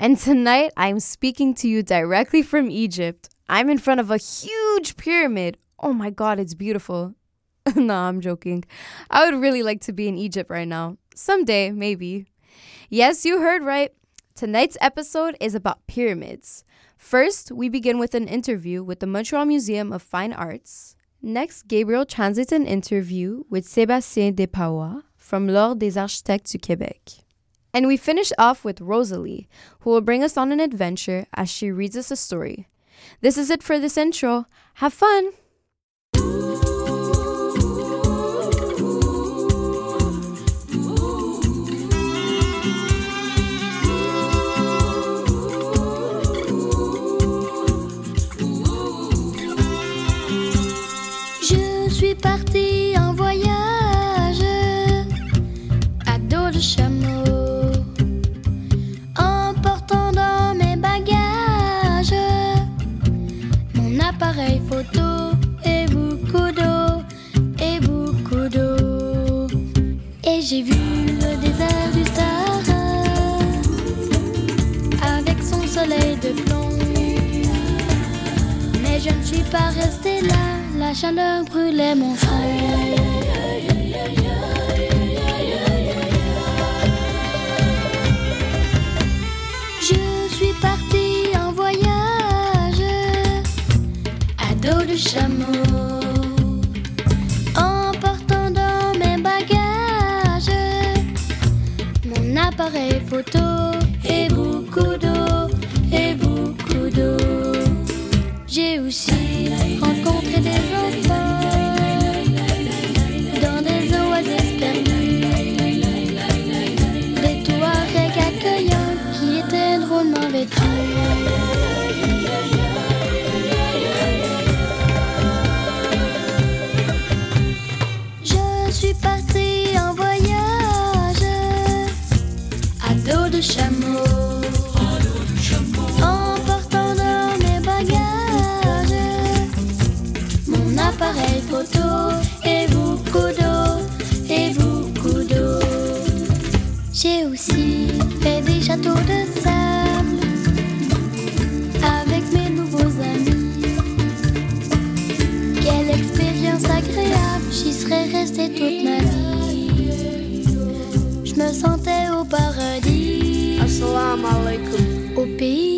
and tonight I'm speaking to you directly from Egypt. I'm in front of a huge pyramid. Oh my god, it's beautiful. no, I'm joking. I would really like to be in Egypt right now. Someday, maybe. Yes, you heard right. Tonight's episode is about pyramids. First, we begin with an interview with the Montreal Museum of Fine Arts. Next, Gabriel translates an interview with Sébastien Despaois from L'Ordre des Architectes du Québec. And we finish off with Rosalie, who will bring us on an adventure as she reads us a story. This is it for this intro. Have fun! J'ai aussi fait des châteaux de sable avec mes nouveaux amis. Quelle expérience agréable, j'y serais restée toute ma vie. Je me sentais au paradis. Assalamu alaikum. Au pays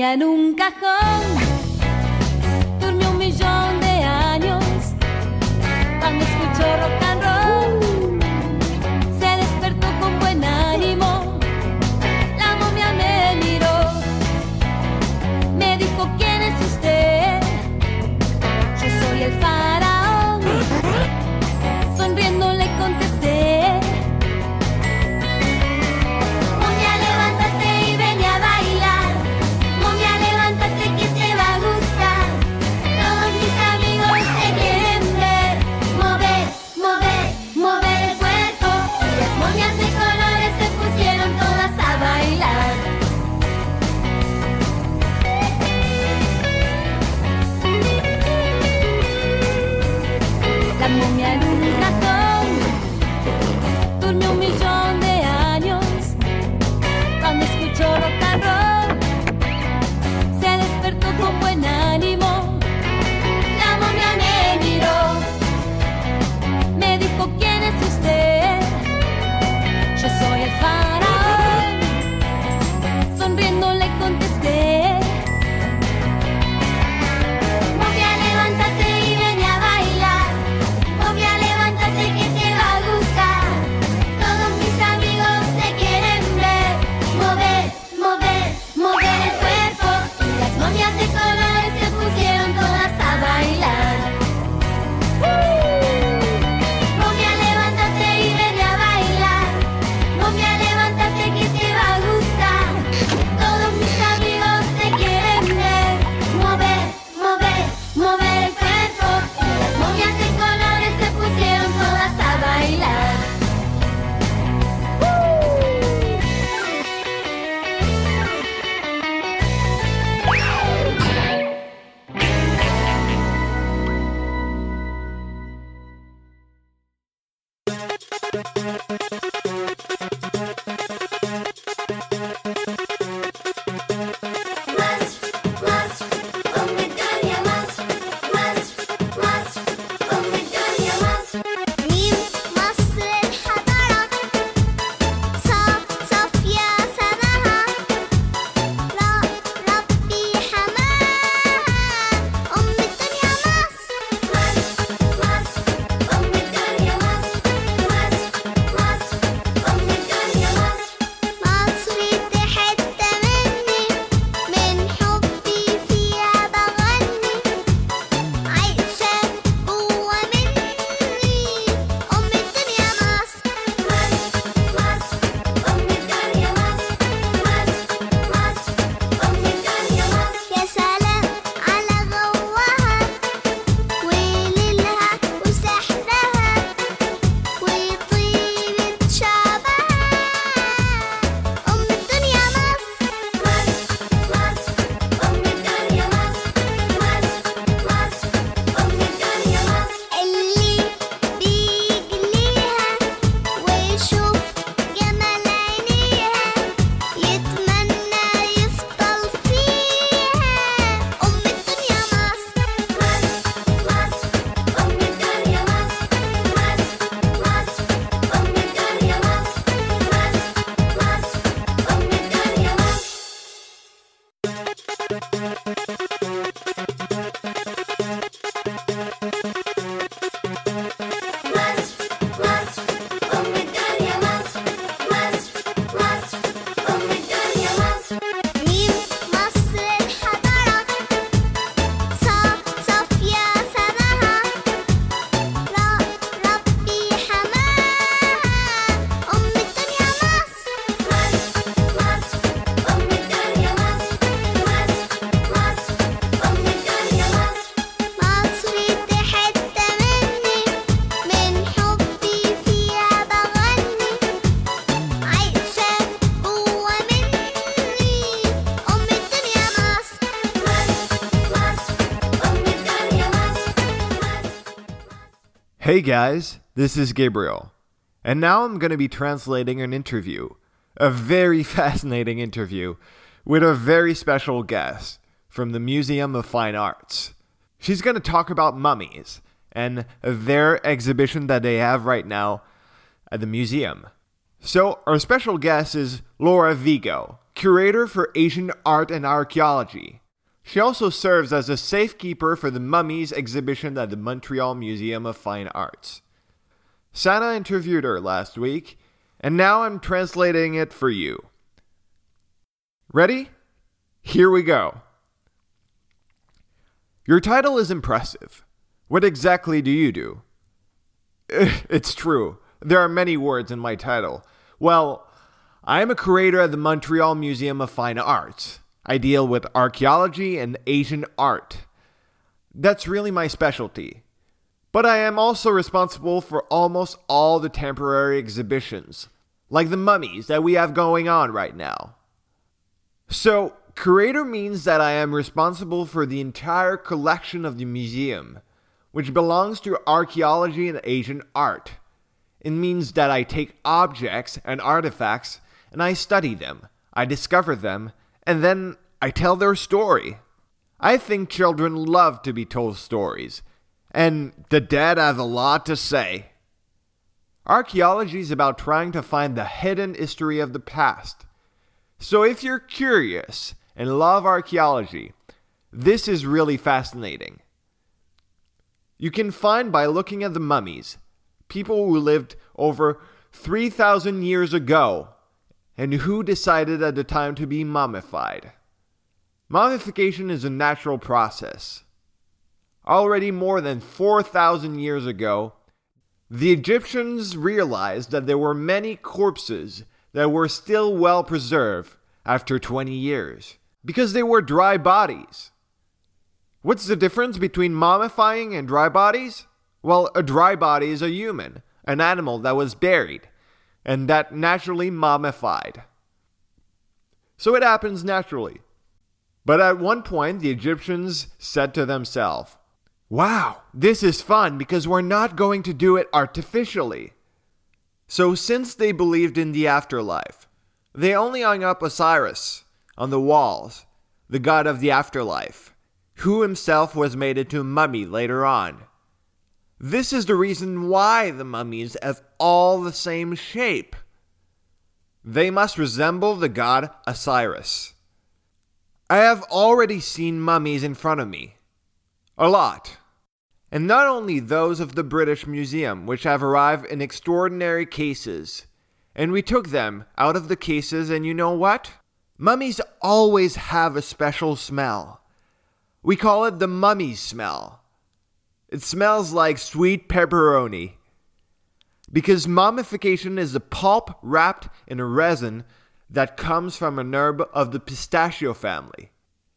cambian un cajón. Hey guys, this is Gabriel. And now I'm going to be translating an interview, a very fascinating interview, with a very special guest from the Museum of Fine Arts. She's going to talk about mummies and their exhibition that they have right now at the museum. So, our special guest is Laura Vigo, curator for Asian art and archaeology she also serves as a safekeeper for the Mummies exhibition at the Montreal Museum of Fine Arts. Sana interviewed her last week, and now I'm translating it for you. Ready? Here we go. Your title is impressive. What exactly do you do? It's true. There are many words in my title. Well, I am a curator at the Montreal Museum of Fine Arts. I deal with archaeology and Asian art. That's really my specialty. But I am also responsible for almost all the temporary exhibitions, like the mummies that we have going on right now. So, curator means that I am responsible for the entire collection of the museum, which belongs to archaeology and Asian art. It means that I take objects and artifacts and I study them, I discover them, and then I tell their story. I think children love to be told stories, and the dead have a lot to say. Archaeology is about trying to find the hidden history of the past. So if you're curious and love archaeology, this is really fascinating. You can find by looking at the mummies, people who lived over 3,000 years ago and who decided at the time to be mummified. Mummification is a natural process. Already more than 4,000 years ago, the Egyptians realized that there were many corpses that were still well preserved after 20 years because they were dry bodies. What's the difference between mummifying and dry bodies? Well, a dry body is a human, an animal that was buried and that naturally mummified. So it happens naturally. But at one point, the Egyptians said to themselves, Wow, this is fun because we're not going to do it artificially. So, since they believed in the afterlife, they only hung up Osiris on the walls, the god of the afterlife, who himself was made into a mummy later on. This is the reason why the mummies have all the same shape. They must resemble the god Osiris. I have already seen mummies in front of me. A lot. And not only those of the British Museum, which have arrived in extraordinary cases. And we took them out of the cases, and you know what? Mummies always have a special smell. We call it the mummy smell. It smells like sweet pepperoni. Because mummification is a pulp wrapped in a resin that comes from an herb of the pistachio family,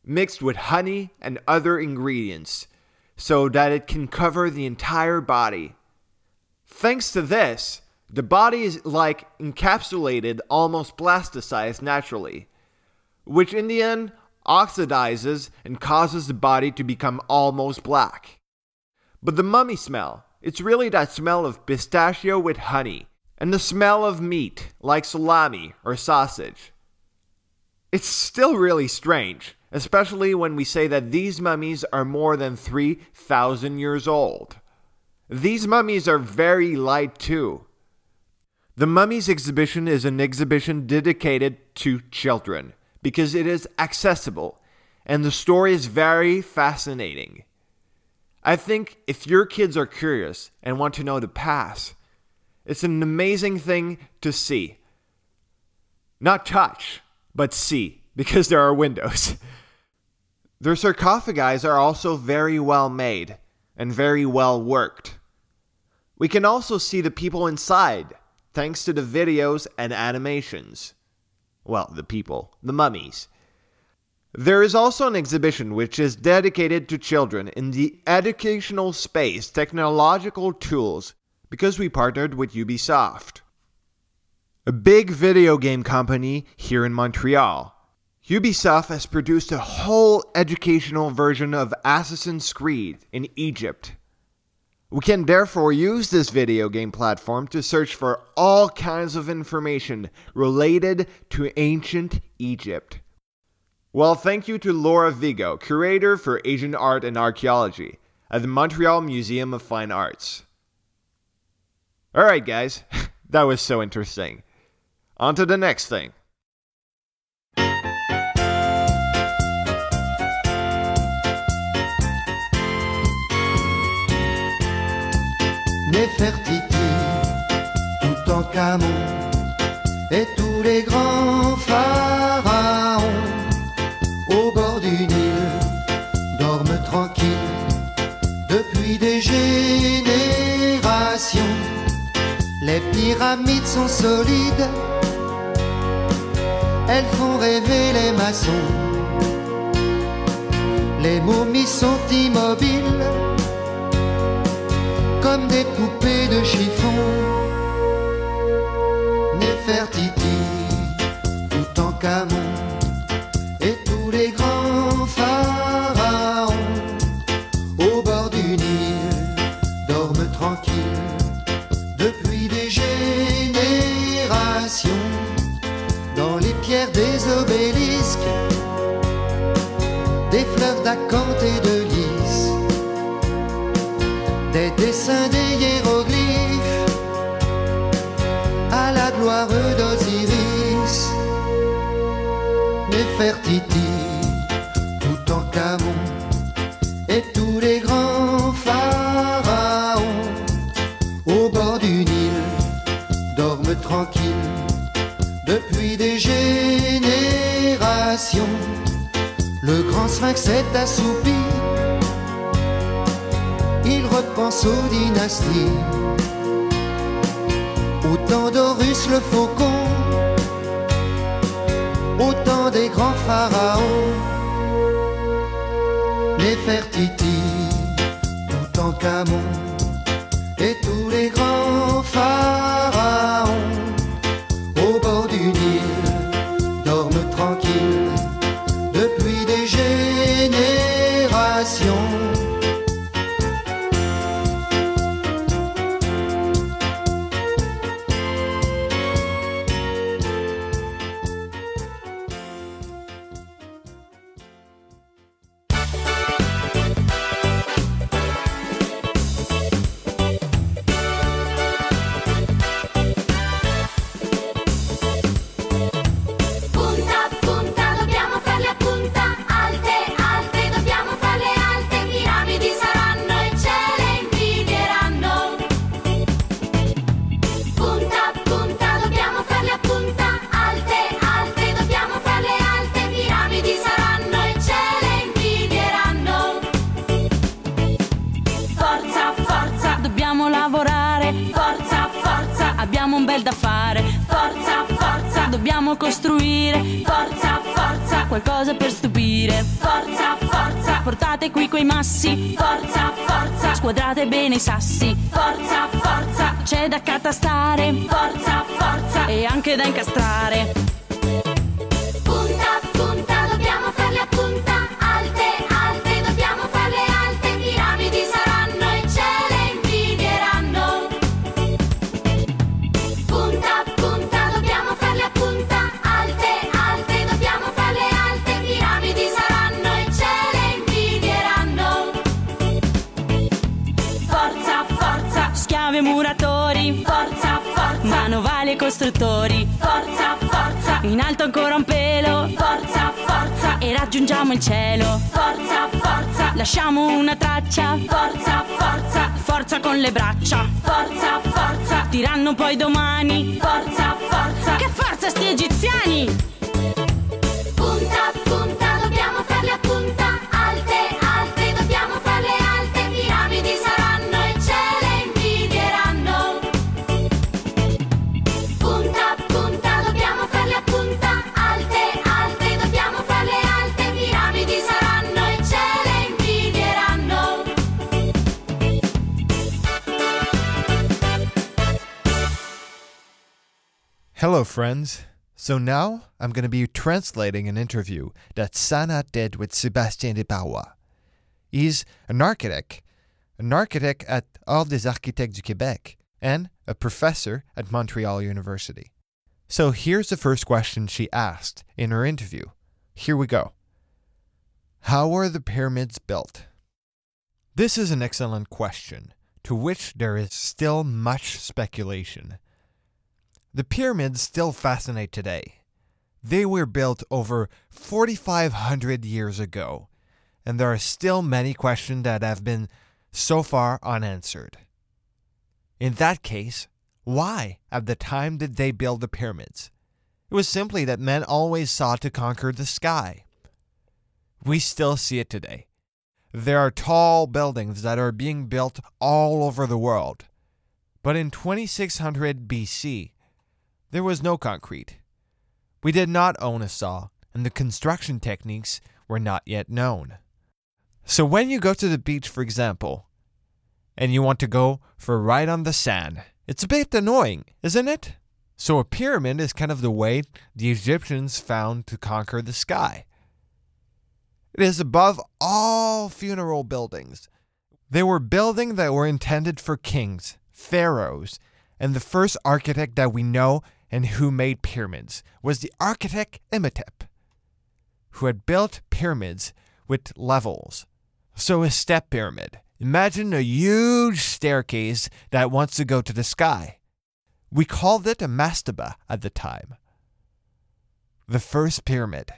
mixed with honey and other ingredients, so that it can cover the entire body. Thanks to this, the body is like encapsulated, almost plasticized naturally, which in the end oxidizes and causes the body to become almost black. But the mummy smell, it's really that smell of pistachio with honey, and the smell of meat, like salami or sausage. It's still really strange, especially when we say that these mummies are more than 3,000 years old. These mummies are very light too. The Mummies exhibition is an exhibition dedicated to children because it is accessible and the story is very fascinating. I think if your kids are curious and want to know the past, it's an amazing thing to see. Not touch, but see, because there are windows. Their sarcophagi are also very well made and very well worked. We can also see the people inside thanks to the videos and animations. Well, the people, the mummies. There is also an exhibition which is dedicated to children in the educational space technological tools because we partnered with Ubisoft, a big video game company here in Montreal. Ubisoft has produced a whole educational version of Assassin's Creed in Egypt. We can therefore use this video game platform to search for all kinds of information related to ancient Egypt. Well, thank you to Laura Vigo, curator for Asian art and archaeology at the Montreal Museum of Fine Arts. All right, guys, that was so interesting. On to the next thing. Néfertiti, Toutânkhamon, et tous les grands Les pyramides sont solides, elles font rêver les maçons. Les momies sont immobiles comme des poupées de chiffon. Néfertiti, tout en d'acanthe et de lys. Des dessins des hiéroglyphes. À la gloire d'Osiris, Néfertiti, sphinx assoupi il repense aux dynasties. Autant d'Horus le faucon, autant des grands pharaons. Tout en Camon, et tous les grands da fare. Forza, forza, dobbiamo costruire. Forza, forza, qualcosa per stupire. Forza, forza, portate qui quei massi. Forza, forza, squadrate bene i sassi. Forza, forza, c'è da catastare. Forza, forza, e anche da incastrare. Forza, schiavi e muratori. Forza, forza, manovali e costruttori. Forza, forza, in alto ancora un pelo. Forza, forza, e raggiungiamo il cielo. Forza, forza, lasciamo una traccia. Forza, forza, forza con le braccia. Forza, forza, diranno poi domani. Forza, forza, che forza sti egiziani! Hello, friends. So now I'm going to be translating an interview that Sana did with Sébastien de Bawa. He's an architect, an architect at Ordre des Architectes du Québec, and a professor at Montreal University. So here's the first question she asked in her interview. Here we go. How were the pyramids built? This is an excellent question, to which there is still much speculation. The pyramids still fascinate today. They were built over 4,500 years ago, and there are still many questions that have been so far unanswered. In that case, why at the time did they build the pyramids? It was simply that men always sought to conquer the sky. We still see it today. There are tall buildings that are being built all over the world. But in 2600 BC, there was no concrete. We did not own a saw, and the construction techniques were not yet known. So when you go to the beach, for example, and you want to go for a ride on the sand, it's a bit annoying, isn't it? So a pyramid is kind of the way the Egyptians found to conquer the sky. It is above all funeral buildings. They were buildings that were intended for kings, pharaohs, and the first architect that we know and who made pyramids was the architect Imhotep, who had built pyramids with levels. So a step pyramid. Imagine a huge staircase that wants to go to the sky. We called it a mastaba at the time. The first pyramid.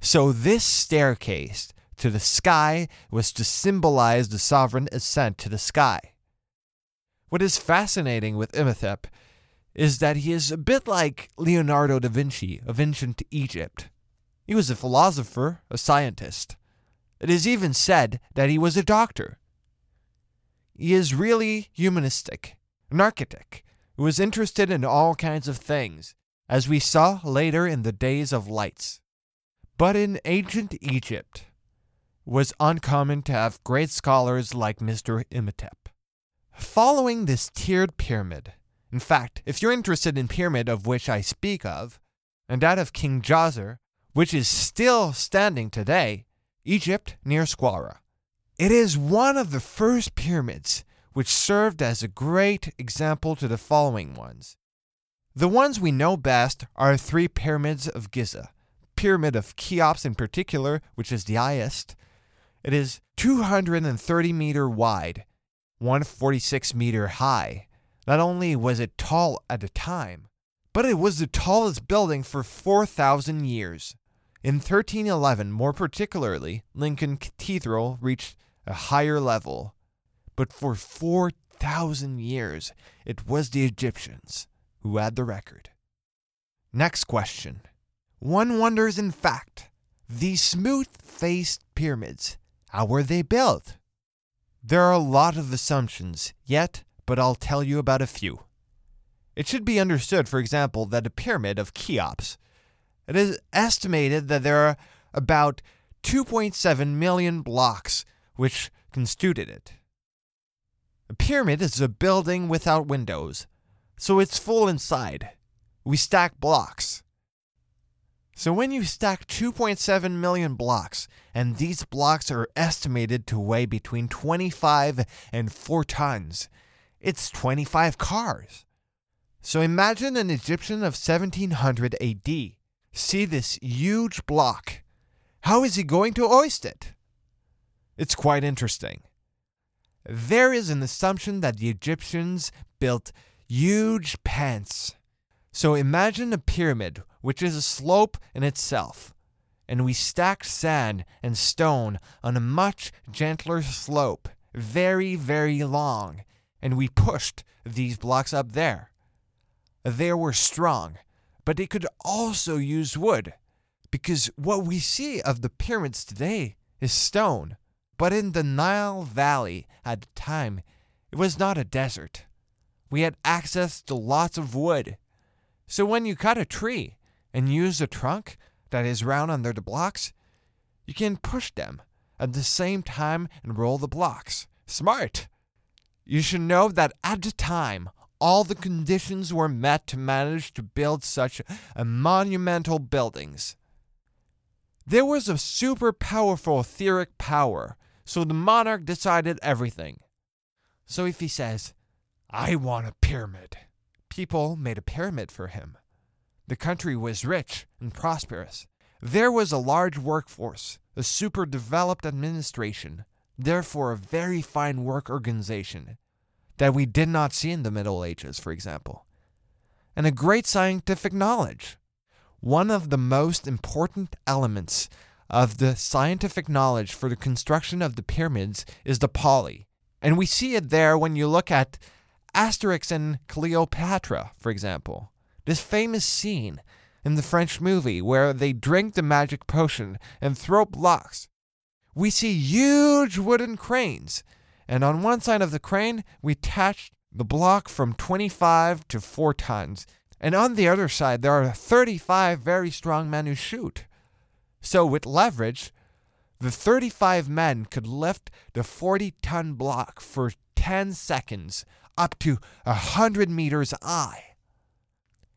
So this staircase to the sky was to symbolize the sovereign ascent to the sky. What is fascinating with Imhotep is that he is a bit like Leonardo da Vinci of ancient Egypt. He was a philosopher, a scientist. It is even said that he was a doctor. He is really humanistic, an architect who was interested in all kinds of things, as we saw later in the days of lights. But in ancient Egypt, was uncommon to have great scholars like Mr. Imhotep. Following this tiered pyramid, in fact, if you're interested in pyramid of which I speak of, and that of King Djoser, which is still standing today, Egypt near Saqqara. It is one of the first pyramids which served as a great example to the following ones. The ones we know best are three pyramids of Giza. Pyramid of Cheops in particular, which is the highest. It is 230 meter wide, 146 meter high. Not only was it tall at the time, but it was the tallest building for 4,000 years. In 1311, more particularly, Lincoln Cathedral reached a higher level. But for 4,000 years, it was the Egyptians who had the record. Next question. One wonders, in fact, these smooth faced pyramids, how were they built? There are a lot of assumptions, yet, but I'll tell you about a few. It should be understood, for example, that the pyramid of Cheops, it is estimated that there are about 2.7 million blocks which constituted it. A pyramid is a building without windows, so it's full inside. We stack blocks. So when you stack 2.7 million blocks, and these blocks are estimated to weigh between 25 and 4 tons, it's 25 cars. So imagine an Egyptian of 1700 AD see this huge block. How is he going to hoist it? It's quite interesting. There is an assumption that the Egyptians built huge pans. So imagine a pyramid, which is a slope in itself, and we stacked sand and stone on a much gentler slope, very, very long, and we pushed these blocks up there. They were strong, but they could also use wood, because what we see of the pyramids today is stone. But in the Nile Valley at the time, it was not a desert. We had access to lots of wood. So when you cut a tree and use the trunk that is round under the blocks, you can push them at the same time and roll the blocks. Smart! You should know that at the time, all the conditions were met to manage to build such a monumental buildings. There was a super powerful etheric power, so the monarch decided everything. So if he says, I want a pyramid, people made a pyramid for him. The country was rich and prosperous. There was a large workforce, a super developed administration, therefore a very fine work organization that we did not see in the Middle Ages, for example, and a great scientific knowledge. One of the most important elements of the scientific knowledge for the construction of the pyramids is the pulley. And we see it there when you look at Asterix and Cleopatra, for example. This famous scene in the French movie where they drink the magic potion and throw blocks. We see huge wooden cranes, and on one side of the crane, we attach the block from 25 to 4 tons, and on the other side, there are 35 very strong men who shoot. So, with leverage, the 35 men could lift the 40 ton block for 10 seconds up to 100 meters high.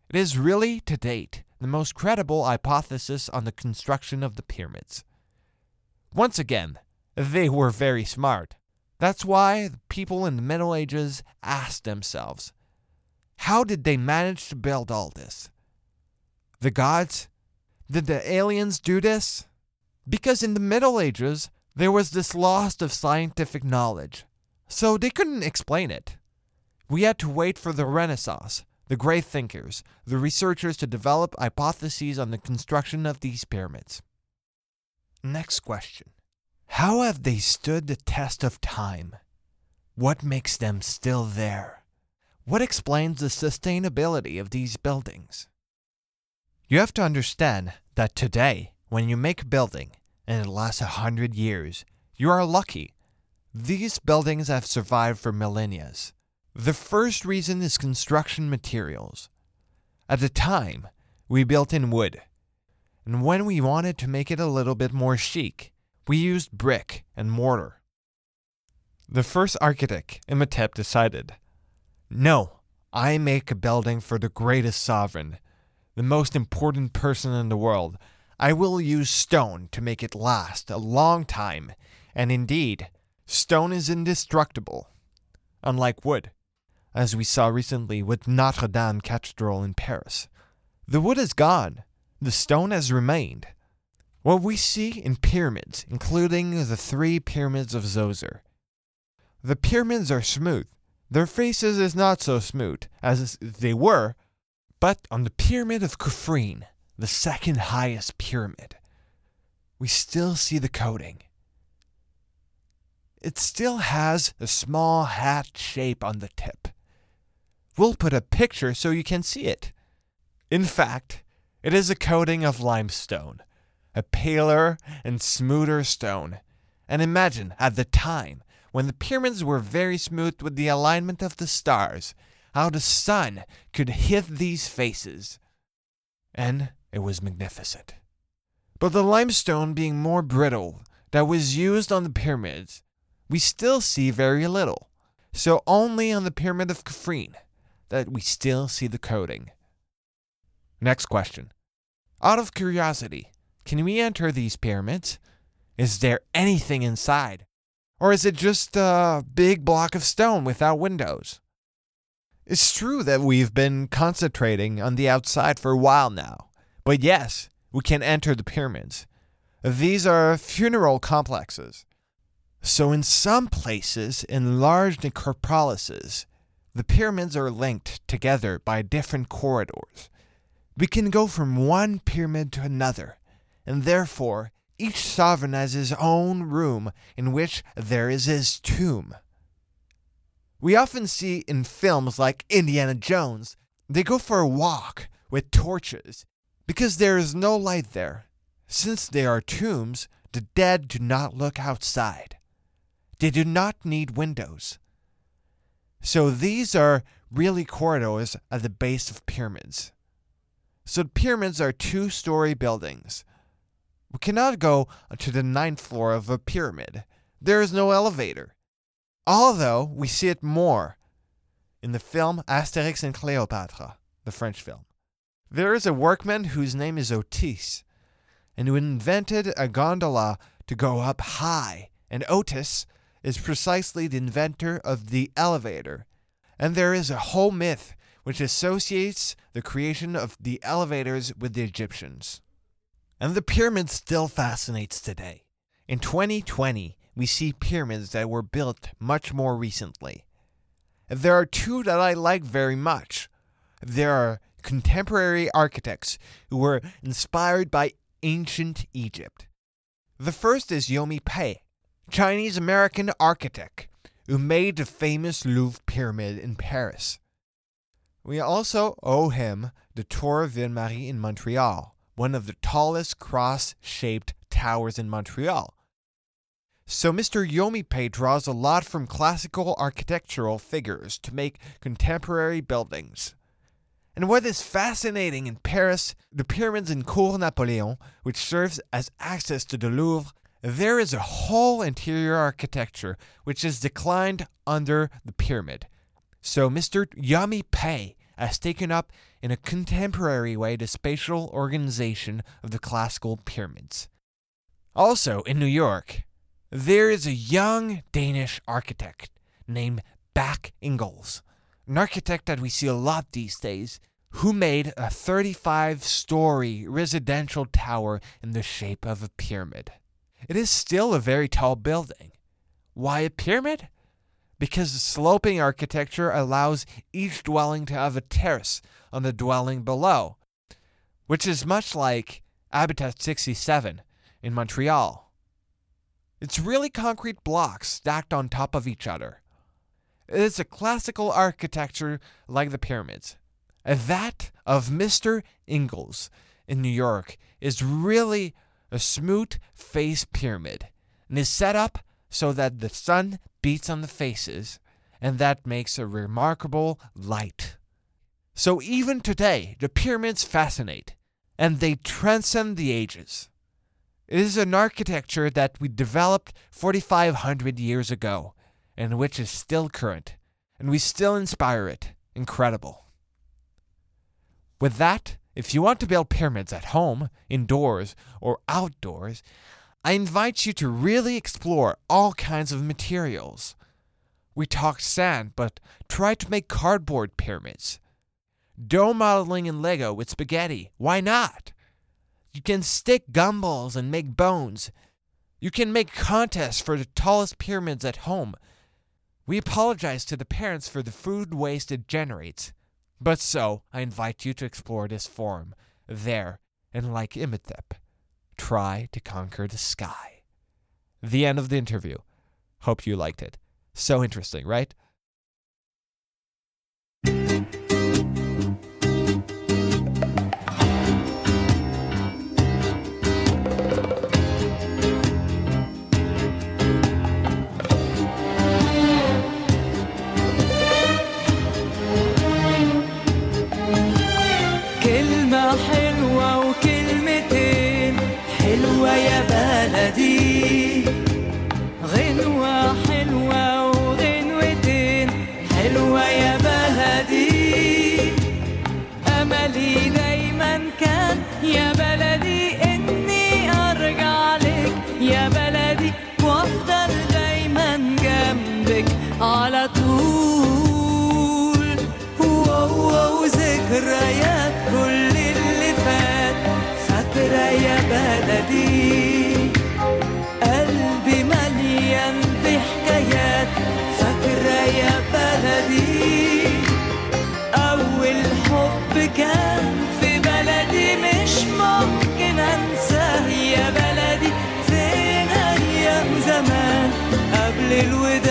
It is really, to date, the most credible hypothesis on the construction of the pyramids. Once again, they were very smart. That's why the people in the Middle Ages asked themselves how did they manage to build all this? The gods? Did the aliens do this? Because in the Middle Ages, there was this loss of scientific knowledge, so they couldn't explain it. We had to wait for the Renaissance, the great thinkers, the researchers to develop hypotheses on the construction of these pyramids. Next question How have they stood the test of time? What makes them still there? What explains the sustainability of these buildings? You have to understand that today, when you make a building and it lasts a hundred years, you are lucky. These buildings have survived for millennia. The first reason is construction materials. At the time, we built in wood, and when we wanted to make it a little bit more chic, we used brick and mortar. The first architect, Imhotep, decided no, I make a building for the greatest sovereign, the most important person in the world. I will use stone to make it last a long time, and indeed, stone is indestructible, unlike wood, as we saw recently with Notre Dame Cathedral in Paris. The wood is gone, the stone has remained. What we see in pyramids, including the three pyramids of Zoser. The pyramids are smooth, their faces is not so smooth as they were, but on the pyramid of Khufrin, the second highest pyramid, we still see the coating. It still has a small hat shape on the tip. We'll put a picture so you can see it. In fact, it is a coating of limestone, a paler and smoother stone. And imagine at the time when the pyramids were very smooth with the alignment of the stars, how the sun could hit these faces. And it was magnificent. But the limestone being more brittle that was used on the pyramids, we still see very little. So only on the pyramid of Khafre that we still see the coating. Next question. Out of curiosity, can we enter these pyramids? Is there anything inside? Or is it just a big block of stone without windows? It's true that we've been concentrating on the outside for a while now, but yes, we can enter the pyramids. These are funeral complexes. So, in some places, in large necropolises, the pyramids are linked together by different corridors. We can go from one pyramid to another, and therefore each sovereign has his own room in which there is his tomb. We often see in films like Indiana Jones, they go for a walk with torches because there is no light there. Since they are tombs, the dead do not look outside. They do not need windows. So these are really corridors at the base of pyramids. So pyramids are two story buildings. We cannot go to the ninth floor of a pyramid. There is no elevator. Although we see it more in the film Asterix and Cleopatra, the French film. There is a workman whose name is Otis, and who invented a gondola to go up high, and Otis is precisely the inventor of the elevator. And there is a whole myth which associates the creation of the elevators with the Egyptians. And the pyramid still fascinates today. In 2020, we see pyramids that were built much more recently. There are two that I like very much. There are contemporary architects who were inspired by ancient Egypt. The first is I. M. Pei, Chinese American architect who made the famous Louvre Pyramid in Paris. We also owe him the Tour Ville Marie in Montreal, one of the tallest cross shaped towers in Montreal. So Mr. I. M. Pei draws a lot from classical architectural figures to make contemporary buildings. And what is fascinating in Paris, the pyramids in Cour Napoleon, which serves as access to the Louvre, there is a whole interior architecture which is declined under the pyramid. So Mr. I. M. Pei has taken up in a contemporary way the spatial organization of the classical pyramids. Also in New York, there is a young Danish architect named Bjarke Ingels, an architect that we see a lot these days, who made a 35 story residential tower in the shape of a pyramid. It is still a very tall building. Why a pyramid? Because the sloping architecture allows each dwelling to have a terrace on the dwelling below, which is much like Habitat 67 in Montreal. It's really concrete blocks stacked on top of each other. It is a classical architecture like the pyramids. That of Mr. Ingels in New York is really a smooth face pyramid and is set up so that the sun beats on the faces and that makes a remarkable light. So even today, the pyramids fascinate and they transcend the ages. It is an architecture that we developed 4,500 years ago and which is still current, and we still inspire it. Incredible. With that, if you want to build pyramids at home, indoors, or outdoors, I invite you to really explore all kinds of materials. We talked sand, but try to make cardboard pyramids. Dome modeling in Lego with spaghetti. Why not? You can stick gumballs and make bones. You can make contests for the tallest pyramids at home. We apologize to the parents for the food waste it generates. But so, I invite you to explore this form, there, and like Imhotep, try to conquer the sky. The end of the interview. Hope you liked it. So interesting, right? بلدي قلبي مليان بحكايات فاكرة يا بلدي. أول حب كان في بلدي مش ممكن أنساه يا بلدي. فين أيام زمان قبل الوداع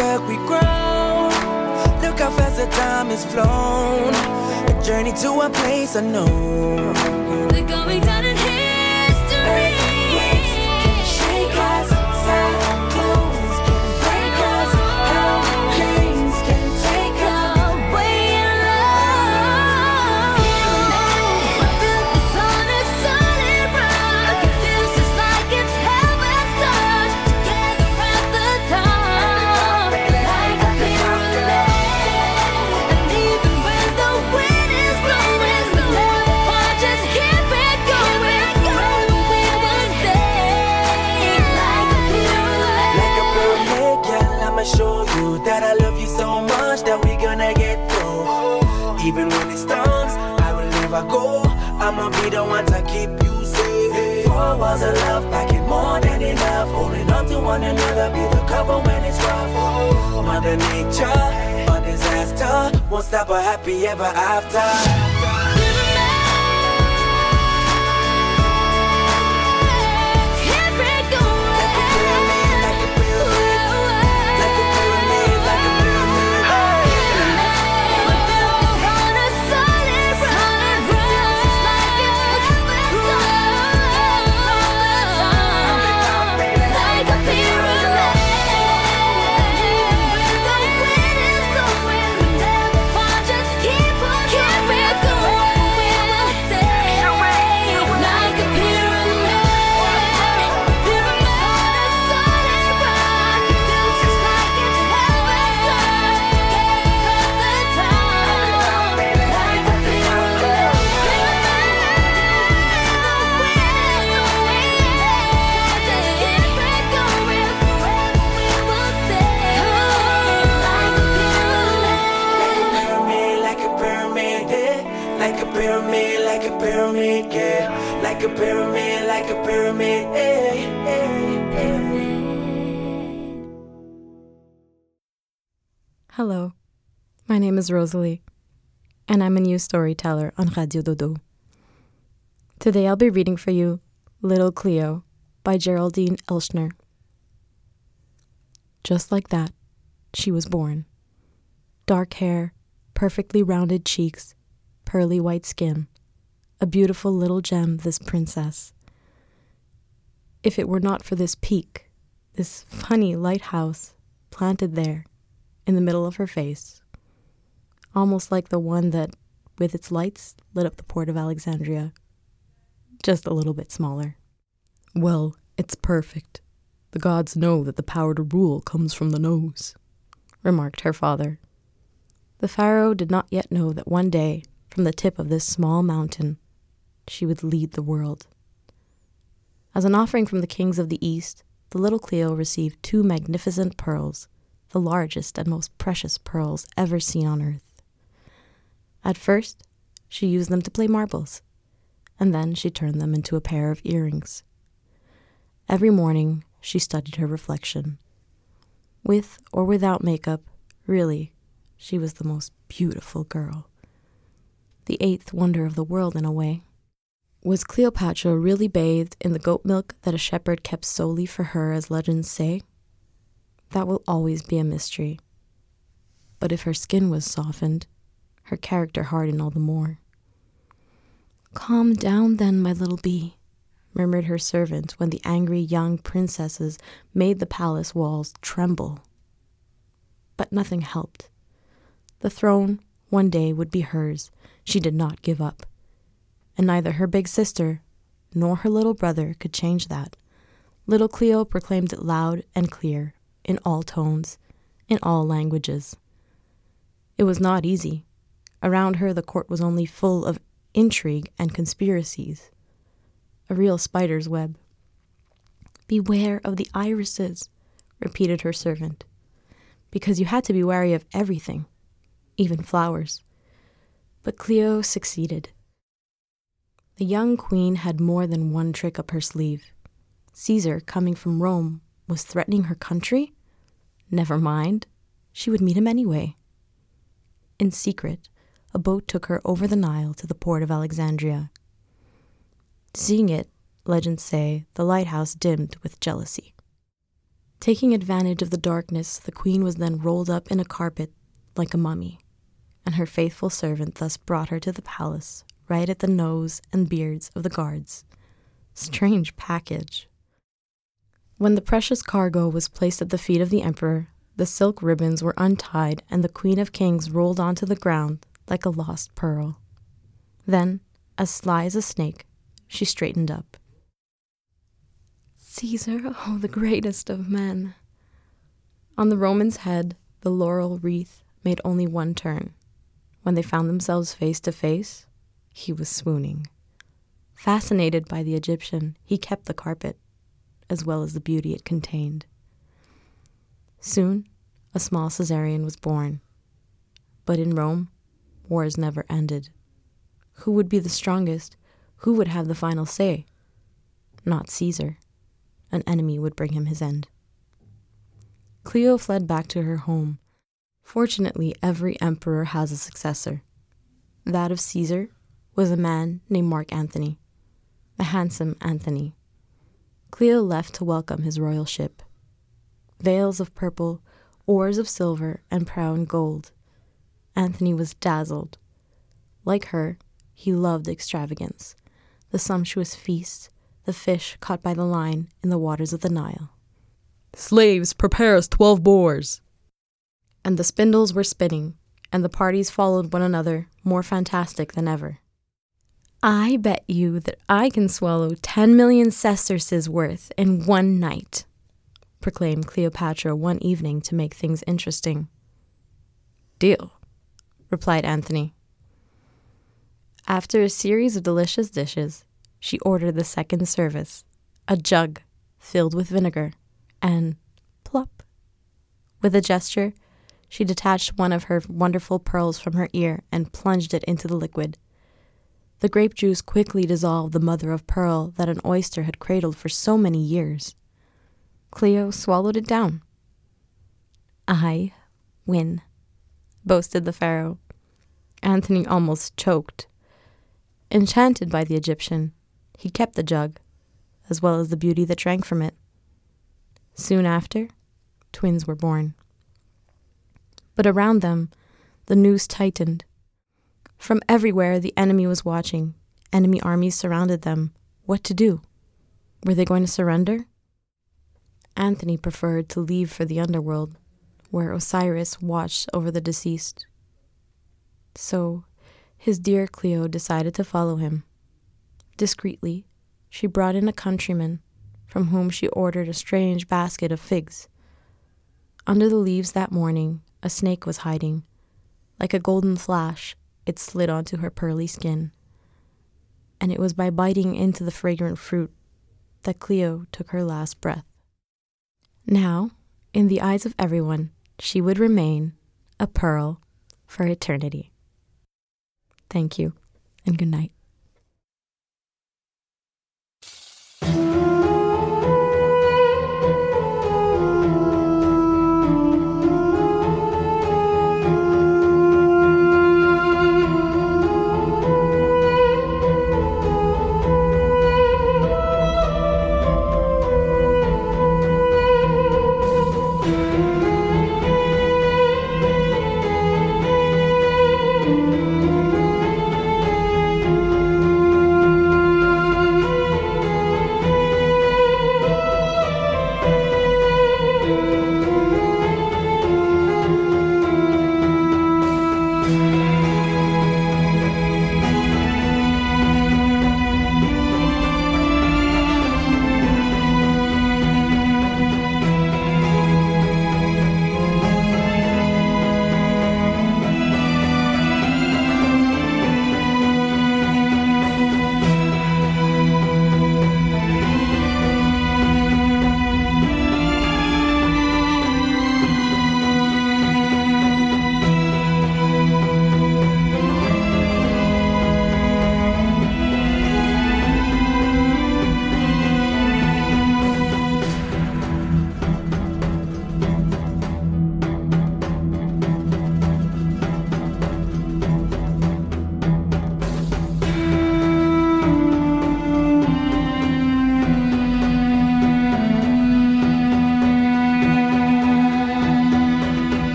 that we grow. Look how fast the time has flown. A journey to a place unknown. We're going down. go, I'ma be the one to keep you safe. Four walls of love, packing more than enough. Holding on to one another, be the cover when it's rough. Oh, Mother Nature, a disaster, won't stop a happy ever after. Like a pyramid, like a pyramid, yeah. yeah, yeah. Hello, my name is Rosalie, and I'm a new storyteller on Radio Dodo. Today I'll be reading for you Little Cleo by Geraldine Elschner. Just like that, she was born. Dark hair, perfectly rounded cheeks, pearly white skin. A beautiful little gem, this princess. If it were not for this peak, this funny lighthouse planted there in the middle of her face, almost like the one that, with its lights, lit up the port of Alexandria, just a little bit smaller. Well, it's perfect. The gods know that the power to rule comes from the nose, remarked her father. The Pharaoh did not yet know that one day, from the tip of this small mountain, she would lead the world. As an offering from the kings of the East, the little Cleo received two magnificent pearls, the largest and most precious pearls ever seen on earth. At first, she used them to play marbles, and then she turned them into a pair of earrings. Every morning, she studied her reflection. With or without makeup, really, she was the most beautiful girl. The eighth wonder of the world, in a way. Was Cleopatra really bathed in the goat milk that a shepherd kept solely for her, as legends say? That will always be a mystery. But if her skin was softened, her character hardened all the more. Calm down, then, my little bee, murmured her servant when the angry young princesses made the palace walls tremble. But nothing helped. The throne, one day, would be hers. She did not give up. And neither her big sister nor her little brother could change that. Little Cleo proclaimed it loud and clear, in all tones, in all languages. It was not easy. Around her, the court was only full of intrigue and conspiracies. A real spider's web. Beware of the irises, repeated her servant, because you had to be wary of everything, even flowers. But Cleo succeeded. The young queen had more than one trick up her sleeve. Caesar, coming from Rome, was threatening her country? Never mind. She would meet him anyway. In secret, a boat took her over the Nile to the port of Alexandria. Seeing it, legends say, the lighthouse dimmed with jealousy. Taking advantage of the darkness, the queen was then rolled up in a carpet like a mummy, and her faithful servant thus brought her to the palace, right at the nose and beards of the guards. Strange package. When the precious cargo was placed at the feet of the emperor, the silk ribbons were untied and the Queen of Kings rolled onto the ground like a lost pearl. Then, as sly as a snake, she straightened up. Caesar, oh, the greatest of men. On the Roman's head, the laurel wreath made only one turn. When they found themselves face to face, he was swooning. Fascinated by the Egyptian, he kept the carpet, as well as the beauty it contained. Soon, a small Caesarion was born. But in Rome, wars never ended. Who would be the strongest? Who would have the final say? Not Caesar. an enemy would bring him his end. Cleo fled back to her home. Fortunately, every emperor has a successor. That of Caesar was a man named Mark Antony, the handsome Antony. Cleo left to welcome his royal ship. Veils of purple, oars of silver, and prow in gold. Antony was dazzled. Like her, he loved extravagance, the sumptuous feasts, the fish caught by the line in the waters of the Nile. Slaves, prepare us twelve boars. And the spindles were spinning, and the parties followed one another, more fantastic than ever. I bet you that I can swallow ten million sesterces worth in one night, proclaimed Cleopatra one evening to make things interesting. Deal, replied Antony. After a series of delicious dishes, she ordered the second service a jug filled with vinegar, and plop. With a gesture, she detached one of her wonderful pearls from her ear and plunged it into the liquid. The grape juice quickly dissolved the mother of pearl that an oyster had cradled for so many years. Cleo swallowed it down. I win, boasted the pharaoh. Antony almost choked. Enchanted by the Egyptian, he kept the jug, as well as the beauty that drank from it. Soon after, twins were born. But around them, the noose tightened. From everywhere, the enemy was watching. Enemy armies surrounded them. What to do? Were they going to surrender? Antony preferred to leave for the underworld, where Osiris watched over the deceased. So, his dear Cleo decided to follow him. Discreetly, she brought in a countryman, from whom she ordered a strange basket of figs. Under the leaves that morning, a snake was hiding. Like a golden flash, it slid onto her pearly skin. And it was by biting into the fragrant fruit that Cleo took her last breath. Now, in the eyes of everyone, she would remain a pearl for eternity. Thank you, and good night.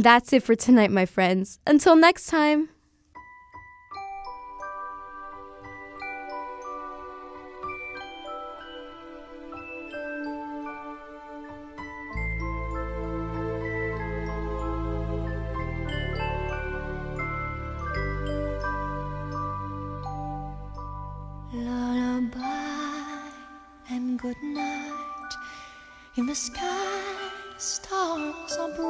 And that's it for tonight, my friends. Until next time. Good night. In the sky, stars are bright.